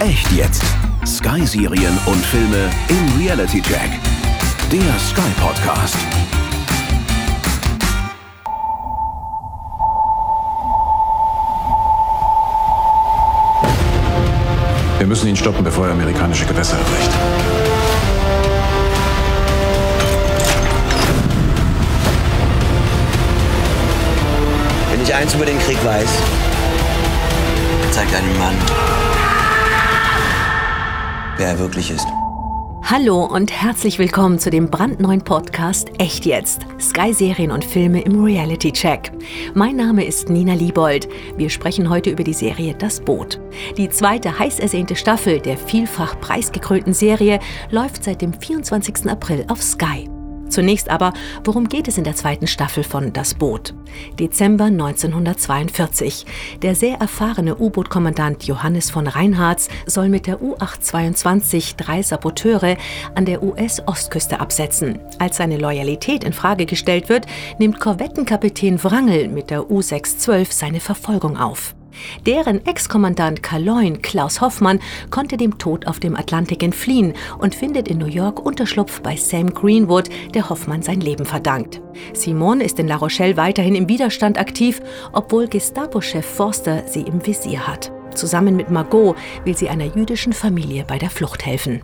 Echt jetzt. Sky-Serien und Filme im Reality Check. Der Sky Podcast. Wir müssen ihn stoppen, bevor er amerikanische Gewässer erreicht. Wenn ich eins über den Krieg weiß, zeigt einem Mann, wer er wirklich ist. Hallo und herzlich willkommen zu dem brandneuen Podcast Echt jetzt. Sky-Serien und Filme im Reality Check. Mein Name ist Nina Liebold. Wir sprechen heute über die Serie Das Boot. Die zweite heiß ersehnte Staffel der vielfach preisgekrönten Serie läuft seit dem 24. April auf Sky. Zunächst aber, worum geht es in der zweiten Staffel von Das Boot? Dezember 1942. Der sehr erfahrene U-Boot-Kommandant Johannes von Reinhardt soll mit der U-822 drei Saboteure an der US-Ostküste absetzen. Als seine Loyalität in Frage gestellt wird, nimmt Korvettenkapitän Wrangel mit der U-612 seine Verfolgung auf. Deren Ex-Kommandant Kaloin Klaus Hoffmann konnte dem Tod auf dem Atlantik entfliehen und findet in New York Unterschlupf bei Sam Greenwood, der Hoffmann sein Leben verdankt. Simon ist in La Rochelle weiterhin im Widerstand aktiv, obwohl Gestapo-Chef Forster sie im Visier hat. Zusammen mit Margot will sie einer jüdischen Familie bei der Flucht helfen.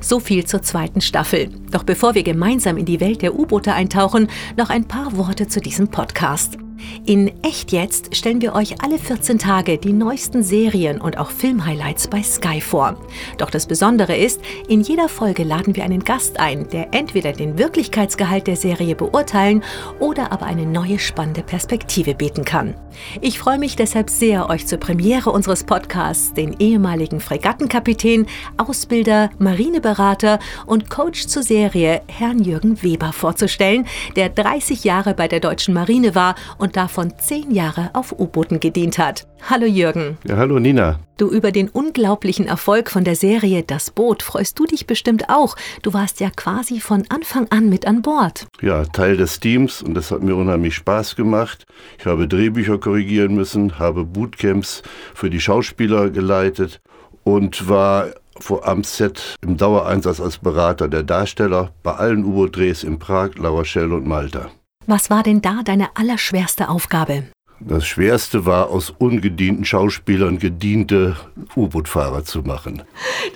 So viel zur zweiten Staffel. Doch bevor wir gemeinsam in die Welt der U-Boote eintauchen, noch ein paar Worte zu diesem Podcast. In Echt jetzt stellen wir euch alle 14 Tage die neuesten Serien und auch Filmhighlights bei Sky vor. Doch das Besondere ist, in jeder Folge laden wir einen Gast ein, der entweder den Wirklichkeitsgehalt der Serie beurteilen oder aber eine neue spannende Perspektive bieten kann. Ich freue mich deshalb sehr, euch zur Premiere unseres Podcasts den ehemaligen Fregattenkapitän, Ausbilder, Marineberater und Coach zur Serie, Herrn Jürgen Weber, vorzustellen, der 30 Jahre bei der deutschen Marine war und und davon zehn Jahre auf U-Booten gedient hat. Hallo Jürgen. Ja, hallo Nina. Du über den unglaublichen Erfolg von der Serie Das Boot freust du dich bestimmt auch. Du warst ja quasi von Anfang an mit an Bord. Ja, Teil des Teams und das hat mir unheimlich Spaß gemacht. Ich habe Drehbücher korrigieren müssen, habe Bootcamps für die Schauspieler geleitet und war vor am Set im Dauereinsatz als Berater der Darsteller bei allen U-Boot-Drehs in Prag, La Rochelle und Malta. Was war denn da deine allerschwerste Aufgabe? Das Schwerste war, aus ungedienten Schauspielern gediente U-Boot-Fahrer zu machen.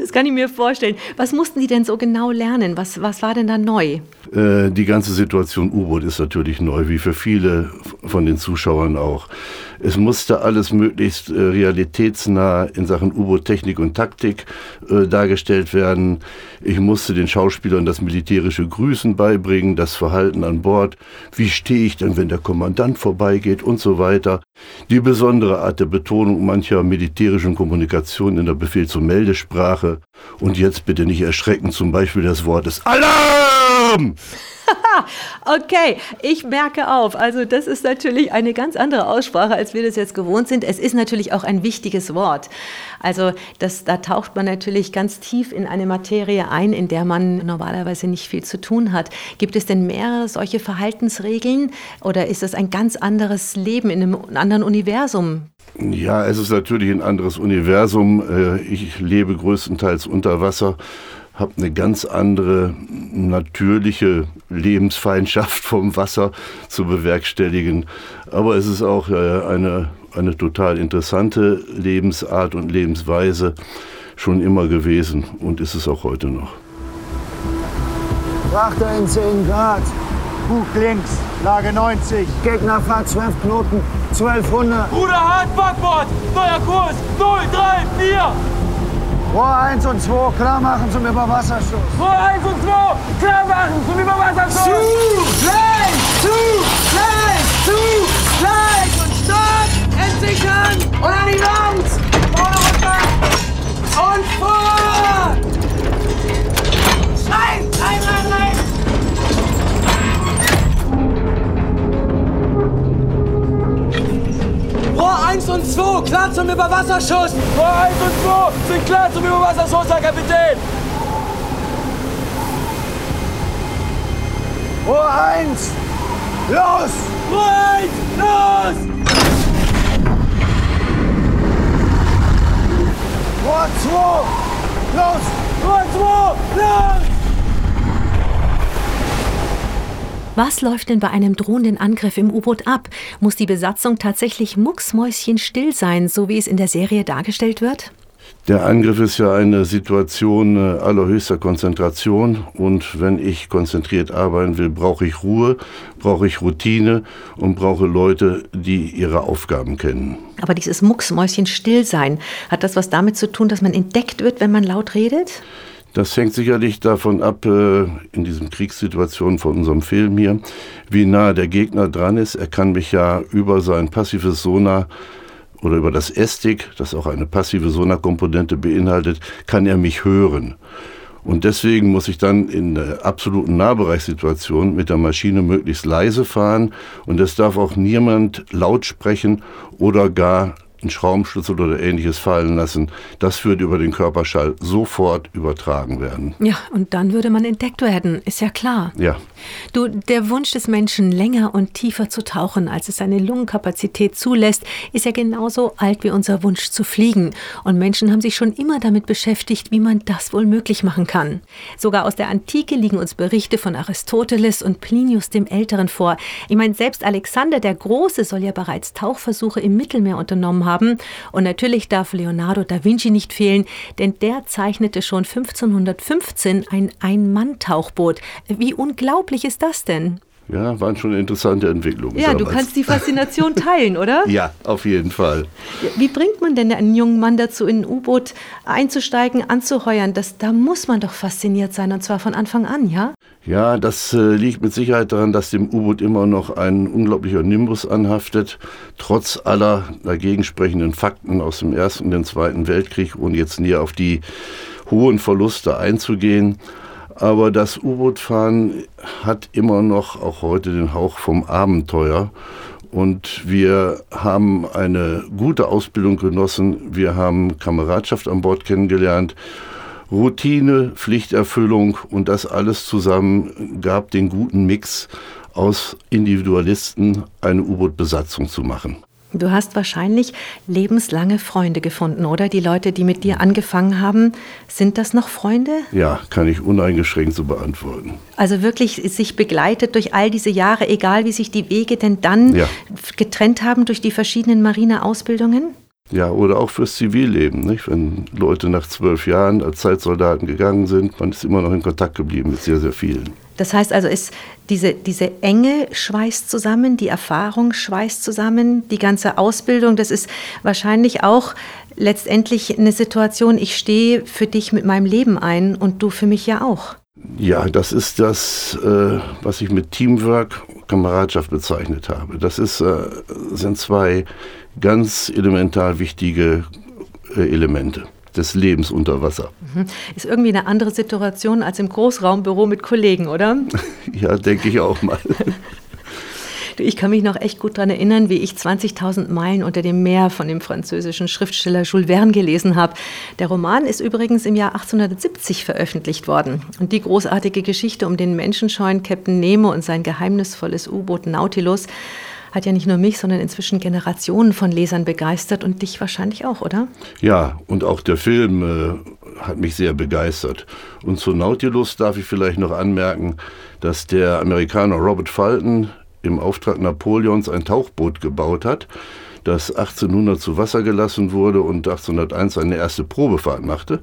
Das kann ich mir vorstellen. Was mussten die denn so genau lernen? Was, was war denn da neu? Äh, die ganze Situation U-Boot ist natürlich neu, wie für viele von den Zuschauern auch. Es musste alles möglichst äh, realitätsnah in Sachen U-Boot-Technik und Taktik äh, dargestellt werden. Ich musste den Schauspielern das militärische Grüßen beibringen, das Verhalten an Bord. Wie stehe ich denn, wenn der Kommandant vorbeigeht und so weiter. Die besondere Art der Betonung mancher militärischen Kommunikation in der Befehls- und Meldesprache. Und jetzt bitte nicht erschrecken, zum Beispiel das Wort des Alarm! okay, ich merke auf. Also das ist natürlich eine ganz andere Aussprache, als wir das jetzt gewohnt sind. Es ist natürlich auch ein wichtiges Wort. Also das, da taucht man natürlich ganz tief in eine Materie ein, in der man normalerweise nicht viel zu tun hat. Gibt es denn mehrere solche Verhaltensregeln oder ist das ein ganz anderes Leben in einem anderen Universum? Ja, es ist natürlich ein anderes Universum. Äh, ich lebe größtenteils unter Wasser habe eine ganz andere natürliche Lebensfeindschaft vom Wasser zu bewerkstelligen. Aber es ist auch äh, eine, eine total interessante Lebensart und Lebensweise schon immer gewesen und ist es auch heute noch. Frachter in 10 Grad. Bug links, Lage 90. Gegnerfahrt 12 Knoten, 1200. Bruder Hart, Backbord! Neuer Kurs, 0, 3, 4! Rohr 1 und 2 klar machen zum Überwasserstoß. Rohr 1 und 2 klar machen zum Überwasserstoß. Zu, gleich, zu, gleich, zu, gleich und Start, entsichern und an die Wand. Vorne runter und vor. Rein, rein, rein, rein. Rohr 1 und 2 klar zum Überwasserschuss. Rohr 1 und 2 sind klar zum Überwasserschuss, Herr Kapitän. Rohr 1, los! Rohr 1, los! Rohr 2! Los! 3, 2! Los! Was läuft denn bei einem drohenden Angriff im U-Boot ab? Muss die Besatzung tatsächlich mucksmäuschenstill sein, so wie es in der Serie dargestellt wird? Der Angriff ist ja eine Situation äh, allerhöchster Konzentration und wenn ich konzentriert arbeiten will, brauche ich Ruhe, brauche ich Routine und brauche Leute, die ihre Aufgaben kennen. Aber dieses Mucksmäuschenstillsein, hat das was damit zu tun, dass man entdeckt wird, wenn man laut redet? Das hängt sicherlich davon ab, äh, in diesen Kriegssituationen von unserem Film hier, wie nah der Gegner dran ist. Er kann mich ja über sein passives Sonar oder über das Estig, das auch eine passive Sonarkomponente beinhaltet, kann er mich hören. Und deswegen muss ich dann in der absoluten Nahbereichssituation mit der Maschine möglichst leise fahren und es darf auch niemand laut sprechen oder gar einen Schraubenschlüssel oder ähnliches fallen lassen. Das würde über den Körperschall sofort übertragen werden. Ja, und dann würde man entdeckt werden, ist ja klar. Ja. Du, der Wunsch des Menschen, länger und tiefer zu tauchen, als es seine Lungenkapazität zulässt, ist ja genauso alt wie unser Wunsch zu fliegen. Und Menschen haben sich schon immer damit beschäftigt, wie man das wohl möglich machen kann. Sogar aus der Antike liegen uns Berichte von Aristoteles und Plinius dem Älteren vor. Ich meine, selbst Alexander der Große soll ja bereits Tauchversuche im Mittelmeer unternommen haben. Und natürlich darf Leonardo da Vinci nicht fehlen, denn der zeichnete schon 1515 ein Ein-Mann-Tauchboot. Wie unglaublich ist das denn? Ja, waren schon interessante Entwicklungen. Ja, du damals. kannst die Faszination teilen, oder? Ja, auf jeden Fall. Wie bringt man denn einen jungen Mann dazu, in ein U-Boot einzusteigen, anzuheuern? Das, da muss man doch fasziniert sein, und zwar von Anfang an, ja? Ja, das äh, liegt mit Sicherheit daran, dass dem U-Boot immer noch ein unglaublicher Nimbus anhaftet, trotz aller dagegen sprechenden Fakten aus dem Ersten und dem Zweiten Weltkrieg, ohne jetzt näher auf die hohen Verluste einzugehen. Aber das U-Boot-Fahren hat immer noch auch heute den Hauch vom Abenteuer. Und wir haben eine gute Ausbildung genossen. Wir haben Kameradschaft an Bord kennengelernt. Routine, Pflichterfüllung und das alles zusammen gab den guten Mix aus Individualisten eine U-Boot-Besatzung zu machen. Du hast wahrscheinlich lebenslange Freunde gefunden, oder? Die Leute, die mit dir angefangen haben, sind das noch Freunde? Ja, kann ich uneingeschränkt so beantworten. Also wirklich sich begleitet durch all diese Jahre, egal wie sich die Wege denn dann Ja. getrennt haben durch die verschiedenen Marineausbildungen? Ja, oder auch fürs Zivilleben, nicht? Wenn Leute nach zwölf Jahren als Zeitsoldaten gegangen sind, man ist immer noch in Kontakt geblieben mit sehr, sehr vielen. Das heißt also, ist diese, diese Enge schweißt zusammen, die Erfahrung schweißt zusammen, die ganze Ausbildung, das ist wahrscheinlich auch letztendlich eine Situation, ich stehe für dich mit meinem Leben ein und du für mich ja auch. Ja, das ist das, äh, was ich mit Teamwork, Kameradschaft bezeichnet habe. Das ist, äh, sind zwei ganz elementar wichtige äh, Elemente des Lebens unter Wasser. Ist irgendwie eine andere Situation als im Großraumbüro mit Kollegen, oder? Ja, denke ich auch mal. Ich kann mich noch echt gut daran erinnern, wie ich 20.000 Meilen unter dem Meer von dem französischen Schriftsteller Jules Verne gelesen habe. Der Roman ist übrigens im Jahr 1870 veröffentlicht worden. Und die großartige Geschichte um den menschenscheuen Captain Nemo und sein geheimnisvolles U-Boot Nautilus hat ja nicht nur mich, sondern inzwischen Generationen von Lesern begeistert und dich wahrscheinlich auch, oder? Ja, und auch der Film äh, hat mich sehr begeistert. Und zu Nautilus darf ich vielleicht noch anmerken, dass der Amerikaner Robert Fulton im Auftrag Napoleons ein Tauchboot gebaut hat, das 1800 zu Wasser gelassen wurde und 1801 seine erste Probefahrt machte.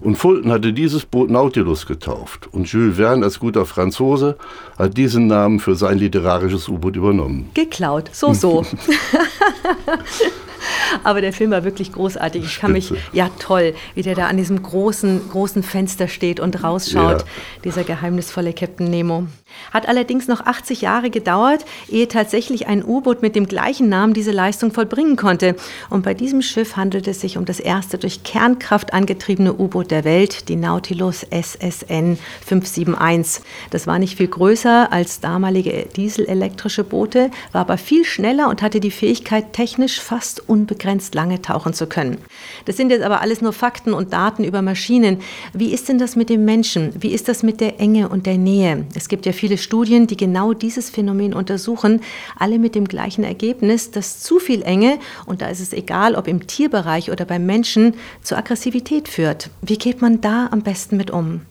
Und Fulton hatte dieses Boot Nautilus getauft. Und Jules Verne als guter Franzose hat diesen Namen für sein literarisches U-Boot übernommen. Geklaut, so, so. Aber der Film war wirklich großartig. Ich kann mich, ja toll, wie der da an diesem großen, großen Fenster steht und rausschaut, Ja. dieser geheimnisvolle Captain Nemo. Hat allerdings noch 80 Jahre gedauert, ehe tatsächlich ein U-Boot mit dem gleichen Namen diese Leistung vollbringen konnte. Und bei diesem Schiff handelt es sich um das erste durch Kernkraft angetriebene U-Boot der Welt, die Nautilus SSN 571. Das war nicht viel größer als damalige dieselelektrische Boote, war aber viel schneller und hatte die Fähigkeit, technisch fast unbegrenzt lange tauchen zu können. Das sind jetzt aber alles nur Fakten und Daten über Maschinen. Wie ist denn das mit dem Menschen? Wie ist das mit der Enge und der Nähe? Es gibt ja viele Studien, die genau dieses Phänomen untersuchen, alle mit dem gleichen Ergebnis, dass zu viel Enge, und da ist es egal, ob im Tierbereich oder beim Menschen, zu Aggressivität führt. Wie geht man da am besten mit um?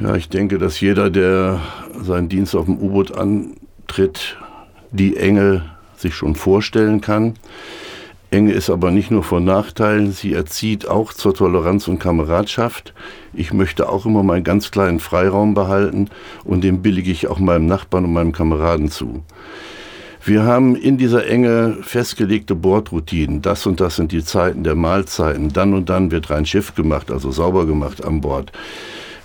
Ja, ich denke, dass jeder, der seinen Dienst auf dem U-Boot antritt, die Enge sich schon vorstellen kann. Enge ist aber nicht nur von Nachteilen, sie erzieht auch zur Toleranz und Kameradschaft. Ich möchte auch immer meinen ganz kleinen Freiraum behalten und den billige ich auch meinem Nachbarn und meinem Kameraden zu. Wir haben in dieser Enge festgelegte Bordroutinen. Das und das sind die Zeiten der Mahlzeiten. Dann und dann wird rein Schiff gemacht, also sauber gemacht an Bord.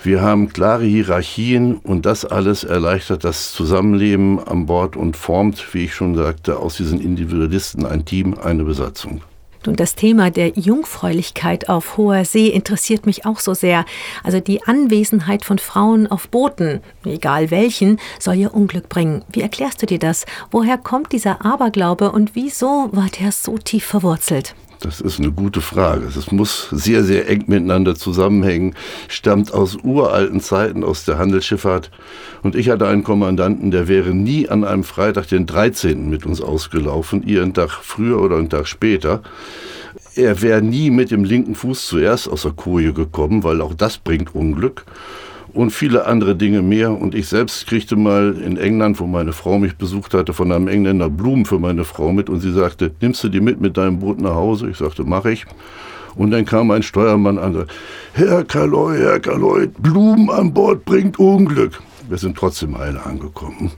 Wir haben klare Hierarchien und das alles erleichtert das Zusammenleben an Bord und formt, wie ich schon sagte, aus diesen Individualisten ein Team, eine Besatzung. Und das Thema der Jungfräulichkeit auf hoher See interessiert mich auch so sehr. Also die Anwesenheit von Frauen auf Booten, egal welchen, soll ja Unglück bringen. Wie erklärst du dir das? Woher kommt dieser Aberglaube und wieso war der so tief verwurzelt? Das ist eine gute Frage. Es muss sehr, sehr eng miteinander zusammenhängen, stammt aus uralten Zeiten, aus der Handelsschifffahrt. Und ich hatte einen Kommandanten, der wäre nie an einem Freitag, den 13. mit uns ausgelaufen, ihr einen Tag früher oder einen Tag später. Er wäre nie mit dem linken Fuß zuerst aus der Koje gekommen, weil auch das bringt Unglück und viele andere Dinge mehr. Und ich selbst kriegte mal in England, wo meine Frau mich besucht hatte, von einem Engländer Blumen für meine Frau mit und sie sagte, nimmst du die mit mit deinem Boot nach Hause? Ich sagte, mach ich. Und dann kam ein Steuermann an, sagte, Herr Kaloy, Herr Kaloy, Blumen an Bord bringt Unglück. Wir sind trotzdem alle angekommen.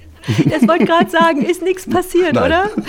Das wollte gerade sagen, ist nichts passiert, Nein. oder?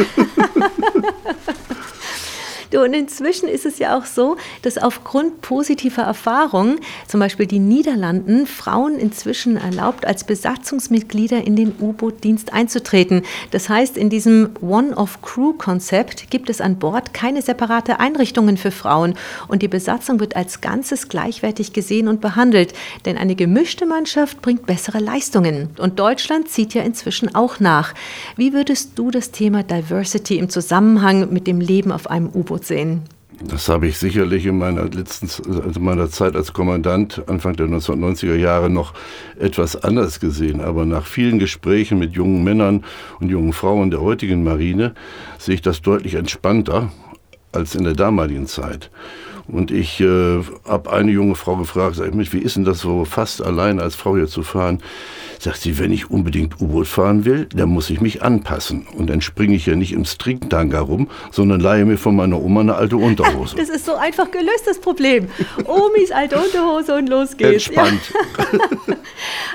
Du, und inzwischen ist es ja auch so, dass aufgrund positiver Erfahrungen, zum Beispiel die Niederlanden, Frauen inzwischen erlaubt, als Besatzungsmitglieder in den U-Boot-Dienst einzutreten. Das heißt, in diesem One-of-Crew-Konzept gibt es an Bord keine separate Einrichtungen für Frauen und die Besatzung wird als Ganzes gleichwertig gesehen und behandelt. Denn eine gemischte Mannschaft bringt bessere Leistungen. Und Deutschland zieht ja inzwischen auch nach. Wie würdest du das Thema Diversity im Zusammenhang mit dem Leben auf einem U-Boot sehen? Das habe ich sicherlich in meiner letzten, also meiner Zeit als Kommandant Anfang der 1990er Jahre noch etwas anders gesehen. Aber nach vielen Gesprächen mit jungen Männern und jungen Frauen der heutigen Marine sehe ich das deutlich entspannter als in der damaligen Zeit. Und ich äh, habe eine junge Frau gefragt, sag ich, Mensch, wie ist denn das so fast allein als Frau hier zu fahren? Sagt sie, wenn ich unbedingt U-Boot fahren will, dann muss ich mich anpassen. Und dann springe ich ja nicht im Stringtanga rum, sondern leihe mir von meiner Oma eine alte Unterhose. Das ist so einfach gelöst, das Problem. Omis alte Unterhose und los geht's. Entspannt. Ja.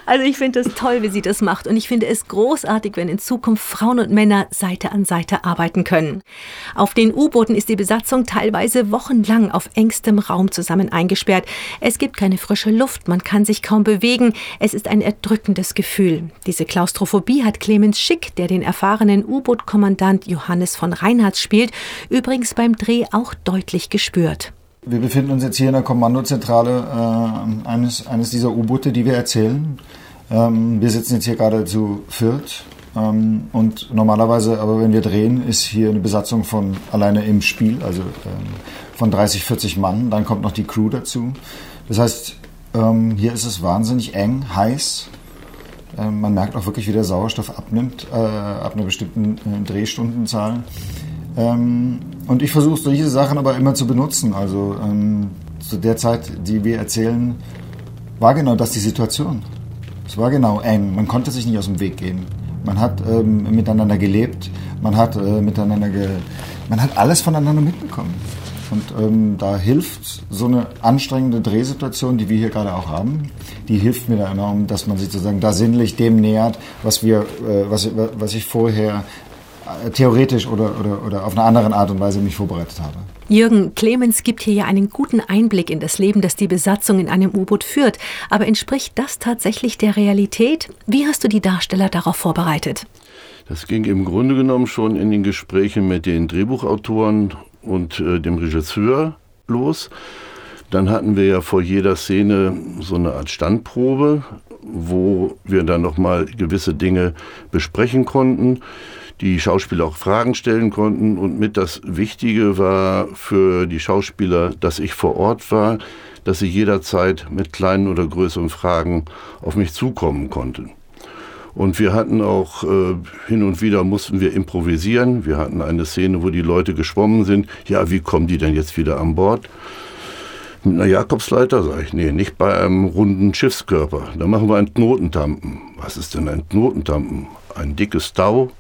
Also ich finde das toll, wie sie das macht. Und ich finde es großartig, wenn in Zukunft Frauen und Männer Seite an Seite arbeiten können. Auf den U-Booten ist die Besatzung teilweise wochenlang auf engstem Raum zusammen eingesperrt. Es gibt keine frische Luft, man kann sich kaum bewegen. Es ist ein erdrückendes Gefühl. Diese Klaustrophobie hat Clemens Schick, der den erfahrenen U-Boot-Kommandant Johannes von Reinhardt spielt, übrigens beim Dreh auch deutlich gespürt. Wir befinden uns jetzt hier in der Kommandozentrale äh, eines, eines dieser U-Boote, die wir erzählen. Ähm, wir sitzen jetzt hier gerade zu viert. Ähm, und normalerweise, aber wenn wir drehen, ist hier eine Besatzung von alleine im Spiel, also ähm, von 30, 40 Mann. Dann kommt noch die Crew dazu. Das heißt, ähm, hier ist es wahnsinnig eng, heiß. Ähm, man merkt auch wirklich, wie der Sauerstoff abnimmt, äh, ab einer bestimmten äh, Drehstundenzahl. Ähm, und ich versuche solche Sachen aber immer zu benutzen. Also ähm, zu der Zeit, die wir erzählen, war genau das die Situation. Es war genau eng. Man konnte sich nicht aus dem Weg gehen. Man hat ähm, miteinander gelebt. Man hat äh, miteinander, ge man hat alles voneinander mitbekommen. Und ähm, da hilft so eine anstrengende Drehsituation, die wir hier gerade auch haben, die hilft mir da enorm, dass man sich sozusagen da sinnlich dem nähert, was wir, äh, was, was ich vorher äh, theoretisch oder, oder, oder auf eine andere Art und Weise mich vorbereitet habe. Jürgen Clemens gibt hier ja einen guten Einblick in das Leben, das die Besatzung in einem U-Boot führt. Aber entspricht das tatsächlich der Realität? Wie hast du die Darsteller darauf vorbereitet? Das ging im Grunde genommen schon in den Gesprächen mit den Drehbuchautoren und äh, dem Regisseur los. Dann hatten wir ja vor jeder Szene so eine Art Standprobe, wo wir dann nochmal gewisse Dinge besprechen konnten. die Schauspieler auch Fragen stellen konnten. Und mit das Wichtige war für die Schauspieler, dass ich vor Ort war, dass sie jederzeit mit kleinen oder größeren Fragen auf mich zukommen konnten. Und wir hatten auch äh, hin und wieder mussten wir improvisieren. Wir hatten eine Szene, wo die Leute geschwommen sind. Ja, wie kommen die denn jetzt wieder an Bord? Mit einer Jakobsleiter, sage ich, nee, nicht bei einem runden Schiffskörper. Da machen wir einen Knotentampen. Was ist denn ein Knotentampen? Ein dickes Tau,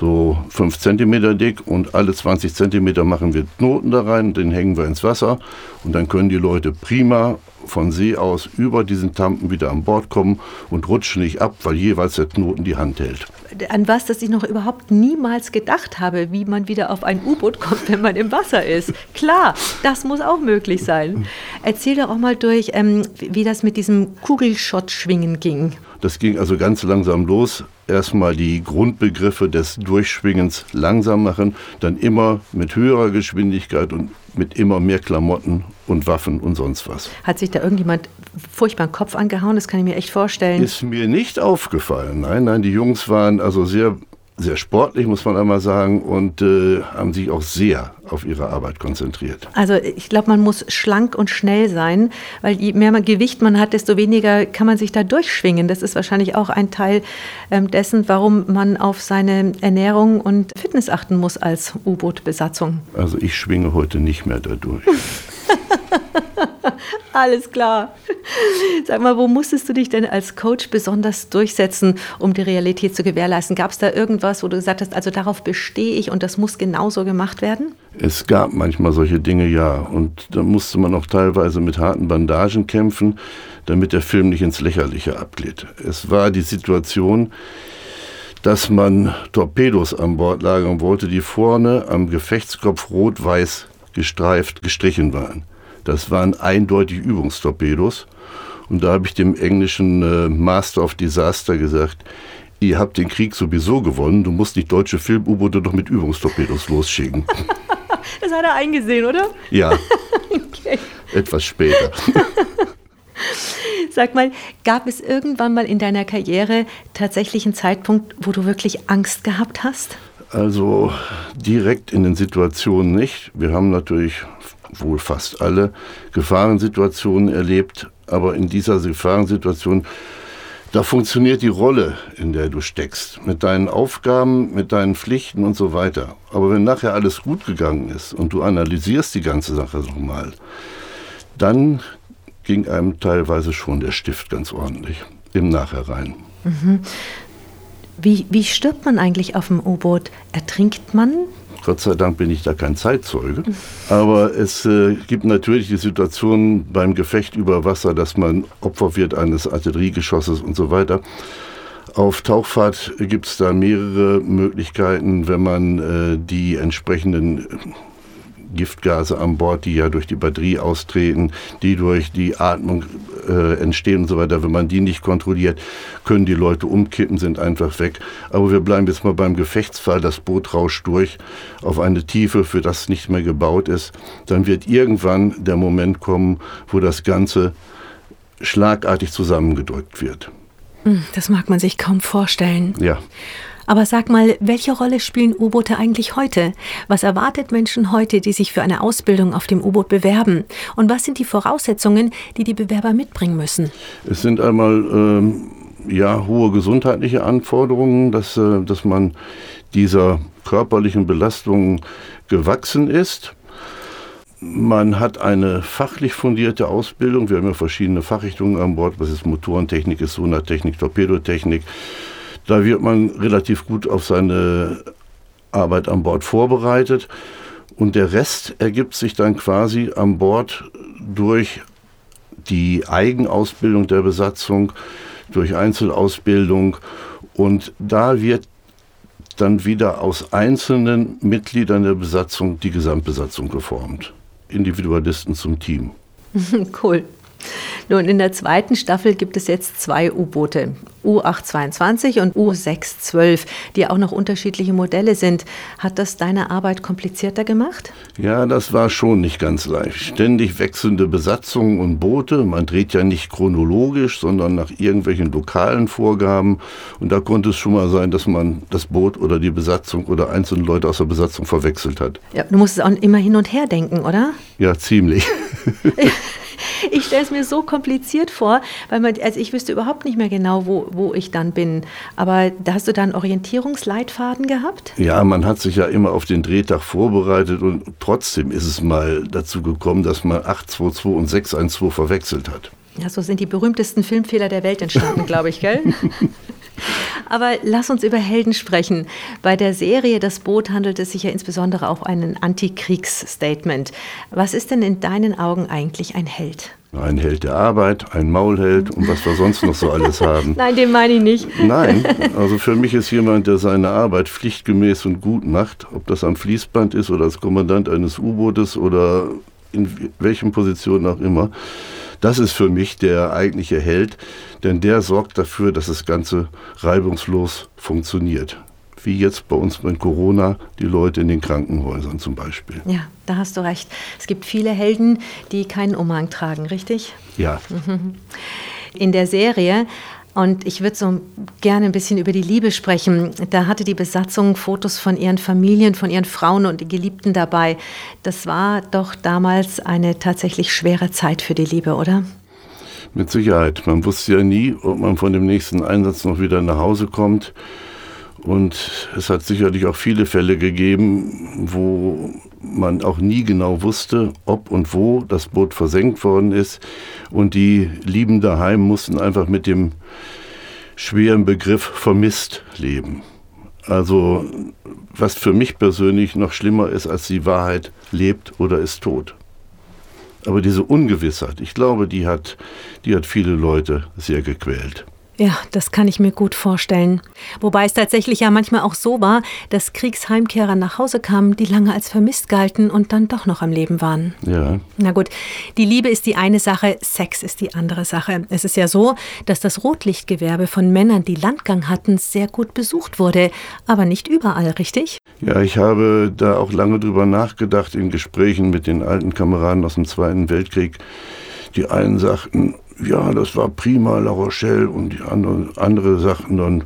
so 5 cm dick und alle 20 cm machen wir Knoten da rein, den hängen wir ins Wasser und dann können die Leute prima von See aus über diesen Tampen wieder an Bord kommen und rutschen nicht ab, weil jeweils der Knoten die Hand hält. An was, das ich noch überhaupt niemals gedacht habe, wie man wieder auf ein U-Boot kommt, wenn man im Wasser ist. Klar, das muss auch möglich sein. Erzähl doch auch mal durch, ähm, wie das mit diesem Kugelschott-Schwingen ging. Das ging also ganz langsam los. Erstmal die Grundbegriffe des Durchschwingens langsam machen, dann immer mit höherer Geschwindigkeit und mit immer mehr Klamotten und Waffen und sonst was. Hat sich da irgendjemand furchtbar den Kopf angehauen? Das kann ich mir echt vorstellen. Ist mir nicht aufgefallen. Nein, nein, die Jungs waren also sehr sehr sportlich, muss man einmal sagen, und äh, haben sich auch sehr auf ihre Arbeit konzentriert. Also ich glaube, man muss schlank und schnell sein, weil je mehr man Gewicht man hat, desto weniger kann man sich da durchschwingen. Das ist wahrscheinlich auch ein Teil ähm, dessen, warum man auf seine Ernährung und Fitness achten muss als U-Boot-Besatzung. Also ich schwinge heute nicht mehr dadurch. Alles klar. Sag mal, wo musstest du dich denn als Coach besonders durchsetzen, um die Realität zu gewährleisten? Gab es da irgendwas, wo du gesagt hast, also darauf bestehe ich und das muss genauso gemacht werden? Es gab manchmal solche Dinge, ja. Und da musste man auch teilweise mit harten Bandagen kämpfen, damit der Film nicht ins Lächerliche abglitt. Es war die Situation, dass man Torpedos an Bord lagern wollte, die vorne am Gefechtskopf rot-weiß gestreift gestrichen waren. Das waren eindeutig Übungstorpedos. Und da habe ich dem englischen äh, Master of Disaster gesagt, ihr habt den Krieg sowieso gewonnen, du musst nicht deutsche Film-U-Boote doch mit Übungstorpedos losschicken. Das hat er eingesehen, oder? Ja. okay. Etwas später. Sag mal, gab es irgendwann mal in deiner Karriere tatsächlich einen Zeitpunkt, wo du wirklich Angst gehabt hast? Also direkt in den Situationen nicht. Wir haben natürlich wohl fast alle Gefahrensituationen erlebt, aber in dieser Gefahrensituation, da funktioniert die Rolle, in der du steckst, mit deinen Aufgaben, mit deinen Pflichten und so weiter. Aber wenn nachher alles gut gegangen ist und du analysierst die ganze Sache nochmal, dann ging einem teilweise schon der Stift ganz ordentlich im Nachhinein. Mhm. Wie, wie stirbt man eigentlich auf dem U-Boot? Ertrinkt man? Gott sei Dank bin ich da kein Zeitzeuge. Aber es äh, gibt natürlich die Situation beim Gefecht über Wasser, dass man Opfer wird eines Artilleriegeschosses und so weiter. Auf Tauchfahrt gibt es da mehrere Möglichkeiten, wenn man äh, die entsprechenden Giftgase an Bord, die ja durch die Batterie austreten, die durch die Atmung äh, entstehen und so weiter. Wenn man die nicht kontrolliert, können die Leute umkippen, sind einfach weg. Aber wir bleiben jetzt mal beim Gefechtsfall. Das Boot rauscht durch auf eine Tiefe, für das nicht mehr gebaut ist. Dann wird irgendwann der Moment kommen, wo das Ganze schlagartig zusammengedrückt wird. Hm, das mag man sich kaum vorstellen. Ja. Aber sag mal, welche Rolle spielen U-Boote eigentlich heute? Was erwartet Menschen heute, die sich für eine Ausbildung auf dem U-Boot bewerben? Und was sind die Voraussetzungen, die die Bewerber mitbringen müssen? Es sind einmal ähm, ja, hohe gesundheitliche Anforderungen, dass, äh, dass man dieser körperlichen Belastung gewachsen ist. Man hat eine fachlich fundierte Ausbildung. Wir haben ja verschiedene Fachrichtungen an Bord. Was ist Motorentechnik, ist Sonartechnik, Torpedotechnik. Da wird man relativ gut auf seine Arbeit an Bord vorbereitet und der Rest ergibt sich dann quasi an Bord durch die Eigenausbildung der Besatzung, durch Einzelausbildung und da wird dann wieder aus einzelnen Mitgliedern der Besatzung die Gesamtbesatzung geformt. Individualisten zum Team. Cool. Nun, in der zweiten Staffel gibt es jetzt zwei U-Boote. U822 und U612, die auch noch unterschiedliche Modelle sind. Hat das deine Arbeit komplizierter gemacht? Ja, das war schon nicht ganz leicht. Ständig wechselnde Besatzungen und Boote. Man dreht ja nicht chronologisch, sondern nach irgendwelchen lokalen Vorgaben. Und da konnte es schon mal sein, dass man das Boot oder die Besatzung oder einzelne Leute aus der Besatzung verwechselt hat. Ja, du musst es auch immer hin und her denken, oder? Ja, ziemlich. ich stelle es mir so kompliziert vor, weil man, also ich wüsste überhaupt nicht mehr genau, wo, wo ich dann bin. Aber da hast du da einen Orientierungsleitfaden gehabt? Ja, man hat sich ja immer auf den Drehtag vorbereitet und trotzdem ist es mal dazu gekommen, dass man 822 und 612 verwechselt hat. Ja, so sind die berühmtesten Filmfehler der Welt entstanden, glaube ich, gell? Aber lass uns über Helden sprechen. Bei der Serie Das Boot handelt es sich ja insbesondere auch um ein Antikriegsstatement. Was ist denn in deinen Augen eigentlich ein Held? Ein Held der Arbeit, ein Maulheld und was wir sonst noch so alles haben. Nein, den meine ich nicht. Nein, also für mich ist jemand, der seine Arbeit pflichtgemäß und gut macht, ob das am Fließband ist oder als Kommandant eines U-Bootes oder in welchen Positionen auch immer. Das ist für mich der eigentliche Held, denn der sorgt dafür, dass das Ganze reibungslos funktioniert. Wie jetzt bei uns mit Corona, die Leute in den Krankenhäusern zum Beispiel. Ja, da hast du recht. Es gibt viele Helden, die keinen Umhang tragen, richtig? Ja. In der Serie und ich würde so gerne ein bisschen über die Liebe sprechen. Da hatte die Besatzung Fotos von ihren Familien, von ihren Frauen und Geliebten dabei. Das war doch damals eine tatsächlich schwere Zeit für die Liebe, oder? Mit Sicherheit. Man wusste ja nie, ob man von dem nächsten Einsatz noch wieder nach Hause kommt. Und es hat sicherlich auch viele Fälle gegeben, wo man auch nie genau wusste, ob und wo das Boot versenkt worden ist. Und die Lieben daheim mussten einfach mit dem schweren Begriff vermisst leben. Also was für mich persönlich noch schlimmer ist als die Wahrheit, lebt oder ist tot. Aber diese Ungewissheit, ich glaube, die hat, die hat viele Leute sehr gequält. Ja, das kann ich mir gut vorstellen. Wobei es tatsächlich ja manchmal auch so war, dass Kriegsheimkehrer nach Hause kamen, die lange als vermisst galten und dann doch noch am Leben waren. Ja. Na gut, die Liebe ist die eine Sache, Sex ist die andere Sache. Es ist ja so, dass das Rotlichtgewerbe von Männern, die Landgang hatten, sehr gut besucht wurde, aber nicht überall, richtig? Ja, ich habe da auch lange drüber nachgedacht in Gesprächen mit den alten Kameraden aus dem Zweiten Weltkrieg. Die einen sagten, ja, das war prima La Rochelle und die anderen, andere sagten dann,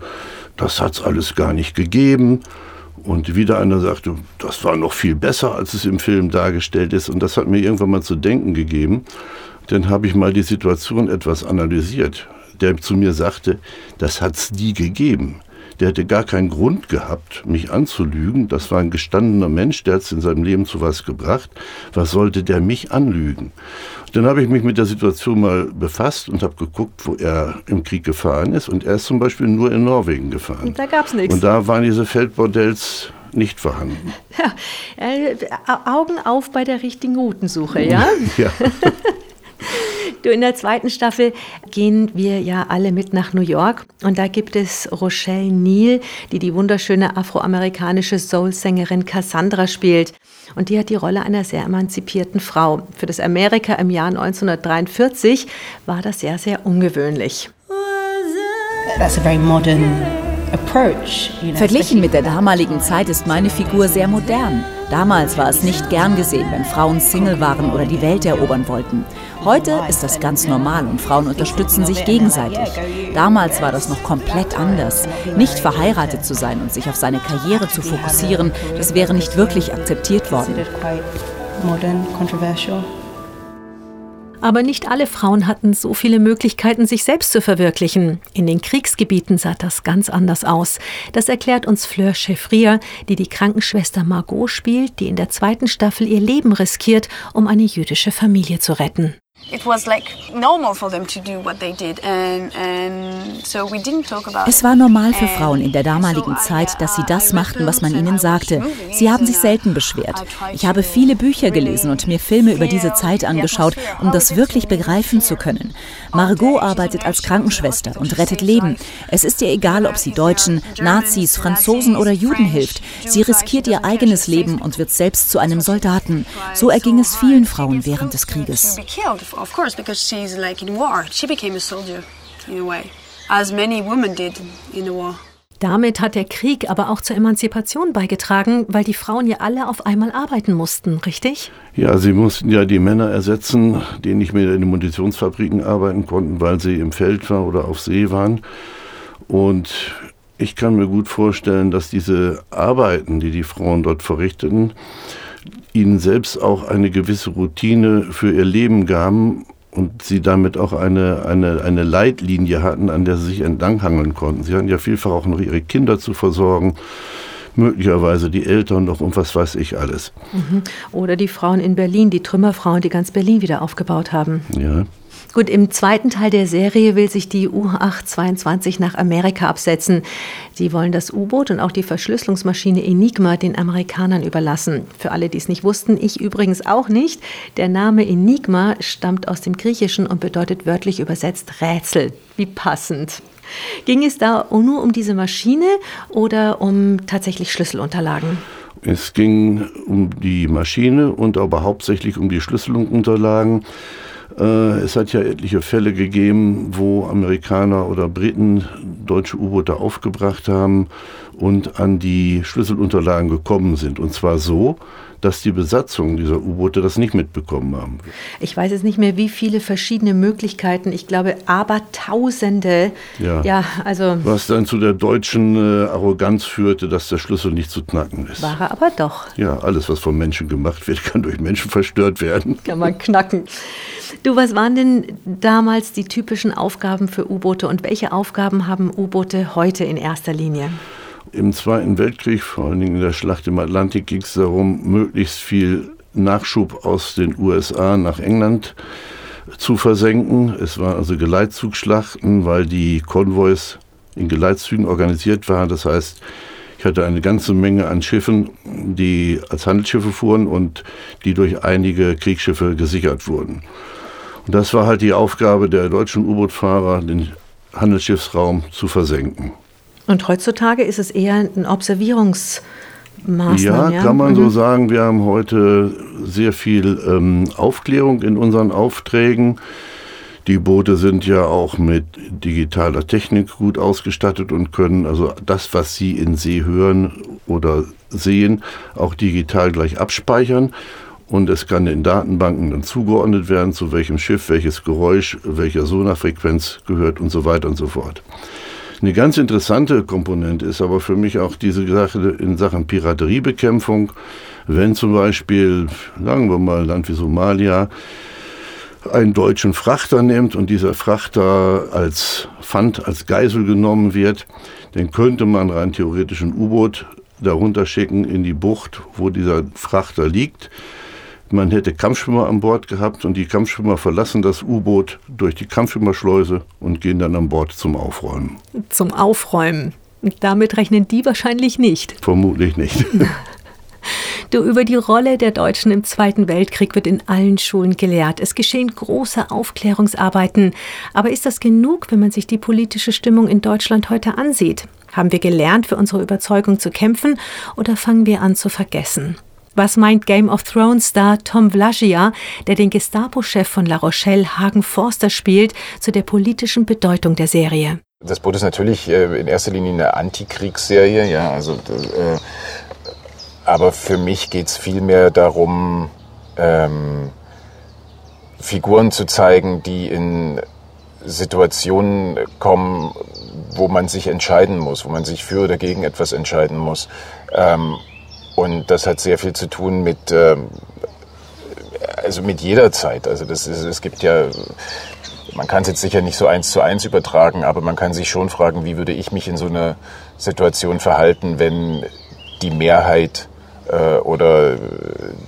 das hat's alles gar nicht gegeben. Und wieder einer sagte, das war noch viel besser, als es im Film dargestellt ist. Und das hat mir irgendwann mal zu denken gegeben. Dann habe ich mal die Situation etwas analysiert. Der zu mir sagte, das hat's nie gegeben. Der hätte gar keinen Grund gehabt, mich anzulügen. Das war ein gestandener Mensch, der hat es in seinem Leben zu was gebracht. Was sollte der mich anlügen? Dann habe ich mich mit der Situation mal befasst und habe geguckt, wo er im Krieg gefahren ist. Und er ist zum Beispiel nur in Norwegen gefahren. Und da gab es nichts. Und da waren diese Feldbordells nicht vorhanden. Ja, äh, Augen auf bei der richtigen Routensuche, ja? ja. Du, in der zweiten Staffel gehen wir ja alle mit nach New York und da gibt es Rochelle Neal, die die wunderschöne afroamerikanische Soul-Sängerin Cassandra spielt. Und die hat die Rolle einer sehr emanzipierten Frau. Für das Amerika im Jahr 1943 war das sehr, sehr ungewöhnlich. That's a very modern Verglichen mit der damaligen Zeit ist meine Figur sehr modern. Damals war es nicht gern gesehen, wenn Frauen Single waren oder die Welt erobern wollten. Heute ist das ganz normal und Frauen unterstützen sich gegenseitig. Damals war das noch komplett anders. Nicht verheiratet zu sein und sich auf seine Karriere zu fokussieren, das wäre nicht wirklich akzeptiert worden. Modern, controversial. Aber nicht alle Frauen hatten so viele Möglichkeiten, sich selbst zu verwirklichen. In den Kriegsgebieten sah das ganz anders aus. Das erklärt uns Fleur Cheffrier, die die Krankenschwester Margot spielt, die in der zweiten Staffel ihr Leben riskiert, um eine jüdische Familie zu retten. Es war normal für Frauen in der damaligen Zeit, dass sie das machten, was man ihnen sagte. Sie haben sich selten beschwert. Ich habe viele Bücher gelesen und mir Filme über diese Zeit angeschaut, um das wirklich begreifen zu können. Margot arbeitet als Krankenschwester und rettet Leben. Es ist ihr egal, ob sie Deutschen, Nazis, Franzosen oder Juden hilft. Sie riskiert ihr eigenes Leben und wird selbst zu einem Soldaten. So erging es vielen Frauen während des Krieges. Of course, because she's like in war. She became a soldier in a way, as many women did in the war. Damit hat der Krieg aber auch zur Emanzipation beigetragen, weil die Frauen ja alle auf einmal arbeiten mussten, richtig? Ja, sie mussten ja die Männer ersetzen, die nicht mehr in den Munitionsfabriken arbeiten konnten, weil sie im Feld waren oder auf See waren. Und ich kann mir gut vorstellen, dass diese Arbeiten, die die Frauen dort verrichteten, ihnen selbst auch eine gewisse Routine für ihr Leben gaben und sie damit auch eine, eine, eine Leitlinie hatten, an der sie sich entlanghangeln konnten. Sie hatten ja vielfach auch noch ihre Kinder zu versorgen, möglicherweise die Eltern noch und was weiß ich alles. Mhm. Oder die Frauen in Berlin, die Trümmerfrauen, die ganz Berlin wieder aufgebaut haben. Ja. Gut, im zweiten Teil der Serie will sich die U-822 nach Amerika absetzen. Sie wollen das U-Boot und auch die Verschlüsselungsmaschine Enigma den Amerikanern überlassen. Für alle, die es nicht wussten, ich übrigens auch nicht. Der Name Enigma stammt aus dem Griechischen und bedeutet wörtlich übersetzt Rätsel. Wie passend. Ging es da nur um diese Maschine oder um tatsächlich Schlüsselunterlagen? Es ging um die Maschine und aber hauptsächlich um die Schlüsselunterlagen. Äh, es hat ja etliche Fälle gegeben, wo Amerikaner oder Briten deutsche U-Boote aufgebracht haben und an die Schlüsselunterlagen gekommen sind. Und zwar so, dass die Besatzung dieser U-Boote das nicht mitbekommen haben. Ich weiß jetzt nicht mehr, wie viele verschiedene Möglichkeiten. Ich glaube, aber Tausende. Ja. ja also Was dann zu der deutschen äh, Arroganz führte, dass der Schlüssel nicht zu knacken ist. War er aber doch. Ja, alles, was von Menschen gemacht wird, kann durch Menschen verstört werden. Kann man knacken. Du, was waren denn damals die typischen Aufgaben für U-Boote und welche Aufgaben haben U-Boote heute in erster Linie? Im Zweiten Weltkrieg, vor allen Dingen in der Schlacht im Atlantik, ging es darum, möglichst viel Nachschub aus den USA nach England zu versenken. Es waren also Geleitzugschlachten, weil die Konvois in Geleitzügen organisiert waren. Das heißt, ich hatte eine ganze Menge an Schiffen, die als Handelsschiffe fuhren und die durch einige Kriegsschiffe gesichert wurden. Und das war halt die Aufgabe der deutschen U-Boot-Fahrer, den Handelsschiffsraum zu versenken. Und heutzutage ist es eher ein Observierungsmaßnahme. Ja, ja, kann man mhm. so sagen. Wir haben heute sehr viel ähm, Aufklärung in unseren Aufträgen. Die Boote sind ja auch mit digitaler Technik gut ausgestattet und können also das, was sie in See hören oder sehen, auch digital gleich abspeichern. Und es kann in Datenbanken dann zugeordnet werden, zu welchem Schiff, welches Geräusch, welcher Sonarfrequenz gehört und so weiter und so fort. Eine ganz interessante Komponente ist aber für mich auch diese Sache in Sachen Pirateriebekämpfung. Wenn zum Beispiel, sagen wir mal, Land wie Somalia einen deutschen Frachter nimmt und dieser Frachter als Pfand, als Geisel genommen wird, dann könnte man rein theoretisch ein U-Boot darunter schicken in die Bucht, wo dieser Frachter liegt man hätte Kampfschwimmer an Bord gehabt und die Kampfschwimmer verlassen das U-Boot durch die Kampfschwimmerschleuse und gehen dann an Bord zum Aufräumen. Zum Aufräumen. Damit rechnen die wahrscheinlich nicht. Vermutlich nicht. Du, über die Rolle der Deutschen im Zweiten Weltkrieg wird in allen Schulen gelehrt. Es geschehen große Aufklärungsarbeiten. Aber ist das genug, wenn man sich die politische Stimmung in Deutschland heute ansieht? Haben wir gelernt, für unsere Überzeugung zu kämpfen oder fangen wir an zu vergessen? Was meint Game of Thrones Star Tom Vlasia, der den Gestapo-Chef von La Rochelle, Hagen Forster, spielt, zu der politischen Bedeutung der Serie? Das Boot ist natürlich äh, in erster Linie eine Antikriegsserie, ja, also äh, aber für mich geht es vielmehr darum, ähm, Figuren zu zeigen, die in Situationen kommen, wo man sich entscheiden muss, wo man sich für oder gegen etwas entscheiden muss. Ähm, und das hat sehr viel zu tun mit, ähm, also mit jeder Zeit. Also das ist, es gibt ja, man kann es jetzt sicher nicht so eins zu eins übertragen, aber man kann sich schon fragen, wie würde ich mich in so einer Situation verhalten, wenn die Mehrheit äh, oder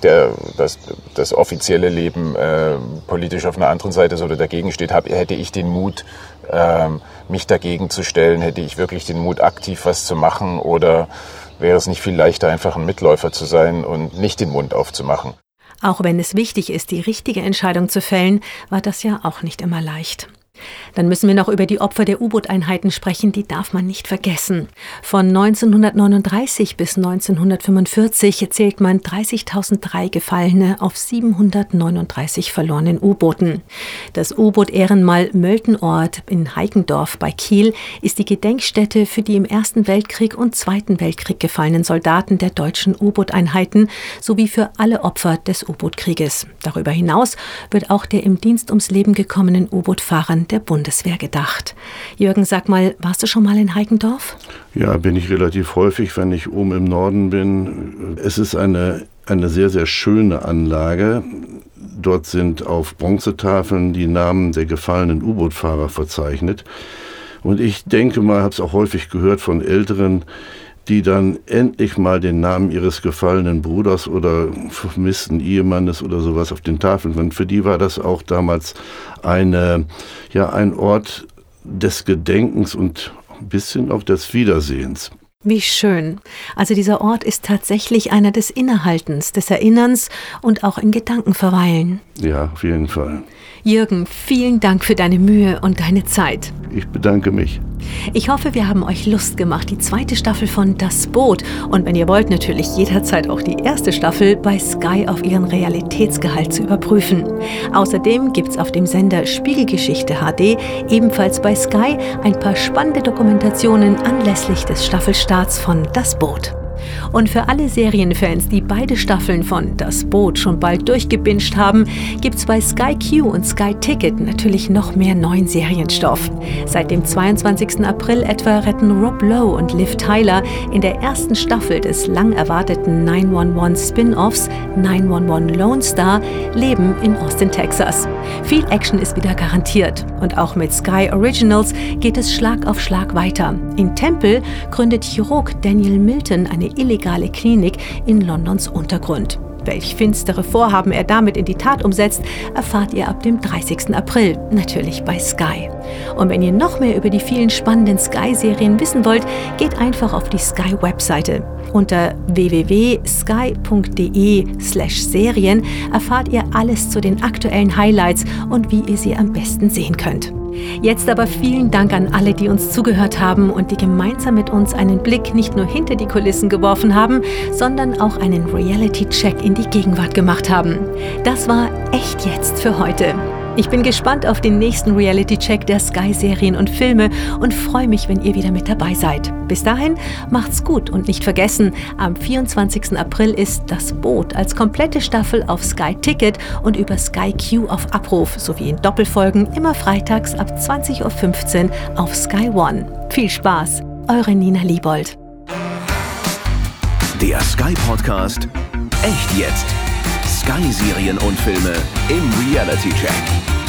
der, das, das offizielle Leben äh, politisch auf einer anderen Seite ist oder dagegen steht, hab, hätte ich den Mut, äh, mich dagegen zu stellen, hätte ich wirklich den Mut, aktiv was zu machen oder wäre es nicht viel leichter, einfach ein Mitläufer zu sein und nicht den Mund aufzumachen. Auch wenn es wichtig ist, die richtige Entscheidung zu fällen, war das ja auch nicht immer leicht. Dann müssen wir noch über die Opfer der U-Boot-Einheiten sprechen, die darf man nicht vergessen. Von 1939 bis 1945 zählt man 30.003 Gefallene auf 739 verlorenen U-Booten. Das U-Boot Ehrenmal Möltenort in Heikendorf bei Kiel ist die Gedenkstätte für die im Ersten Weltkrieg und Zweiten Weltkrieg gefallenen Soldaten der deutschen U-Boot-Einheiten sowie für alle Opfer des U-Boot-Krieges. Darüber hinaus wird auch der im Dienst ums Leben gekommenen U-Boot-Fahrern der Bundeswehr gedacht. Jürgen, sag mal, warst du schon mal in Heikendorf? Ja, bin ich relativ häufig, wenn ich oben im Norden bin. Es ist eine, eine sehr, sehr schöne Anlage. Dort sind auf Bronzetafeln die Namen der gefallenen U-Boot-Fahrer verzeichnet. Und ich denke mal, habe es auch häufig gehört von Älteren, die dann endlich mal den Namen ihres gefallenen Bruders oder vermissten Ehemannes oder sowas auf den Tafeln fanden. Für die war das auch damals eine, ja, ein Ort des Gedenkens und ein bisschen auch des Wiedersehens. Wie schön. Also dieser Ort ist tatsächlich einer des Innehaltens, des Erinnerns und auch in Gedanken verweilen. Ja, auf jeden Fall. Jürgen, vielen Dank für deine Mühe und deine Zeit. Ich bedanke mich. Ich hoffe, wir haben euch Lust gemacht, die zweite Staffel von Das Boot und wenn ihr wollt, natürlich jederzeit auch die erste Staffel bei Sky auf ihren Realitätsgehalt zu überprüfen. Außerdem gibt es auf dem Sender Spiegelgeschichte HD ebenfalls bei Sky ein paar spannende Dokumentationen anlässlich des Staffelstarts von Das Boot. Und für alle Serienfans, die beide Staffeln von Das Boot schon bald durchgebinged haben, gibt's bei Sky Q und Sky Ticket natürlich noch mehr neuen Serienstoff. Seit dem 22. April etwa retten Rob Lowe und Liv Tyler in der ersten Staffel des lang erwarteten 911 Spin-offs 911 Lone Star Leben in Austin, Texas. Viel Action ist wieder garantiert und auch mit Sky Originals geht es Schlag auf Schlag weiter. In Temple gründet Chirurg Daniel Milton eine illegale Klinik in Londons Untergrund. Welch finstere Vorhaben er damit in die Tat umsetzt, erfahrt ihr ab dem 30. April, natürlich bei Sky. Und wenn ihr noch mehr über die vielen spannenden Sky-Serien wissen wollt, geht einfach auf die Sky-Webseite. Unter www.sky.de/serien erfahrt ihr alles zu den aktuellen Highlights und wie ihr sie am besten sehen könnt. Jetzt aber vielen Dank an alle, die uns zugehört haben und die gemeinsam mit uns einen Blick nicht nur hinter die Kulissen geworfen haben, sondern auch einen Reality-Check in die Gegenwart gemacht haben. Das war echt jetzt für heute. Ich bin gespannt auf den nächsten Reality-Check der Sky-Serien und Filme und freue mich, wenn ihr wieder mit dabei seid. Bis dahin, macht's gut und nicht vergessen, am 24. April ist Das Boot als komplette Staffel auf Sky Ticket und über Sky Q auf Abruf sowie in Doppelfolgen immer freitags ab 20.15 Uhr auf Sky One. Viel Spaß, eure Nina Liebold. Der Sky Podcast Echt jetzt. Sky Serien und Filme im Reality Check.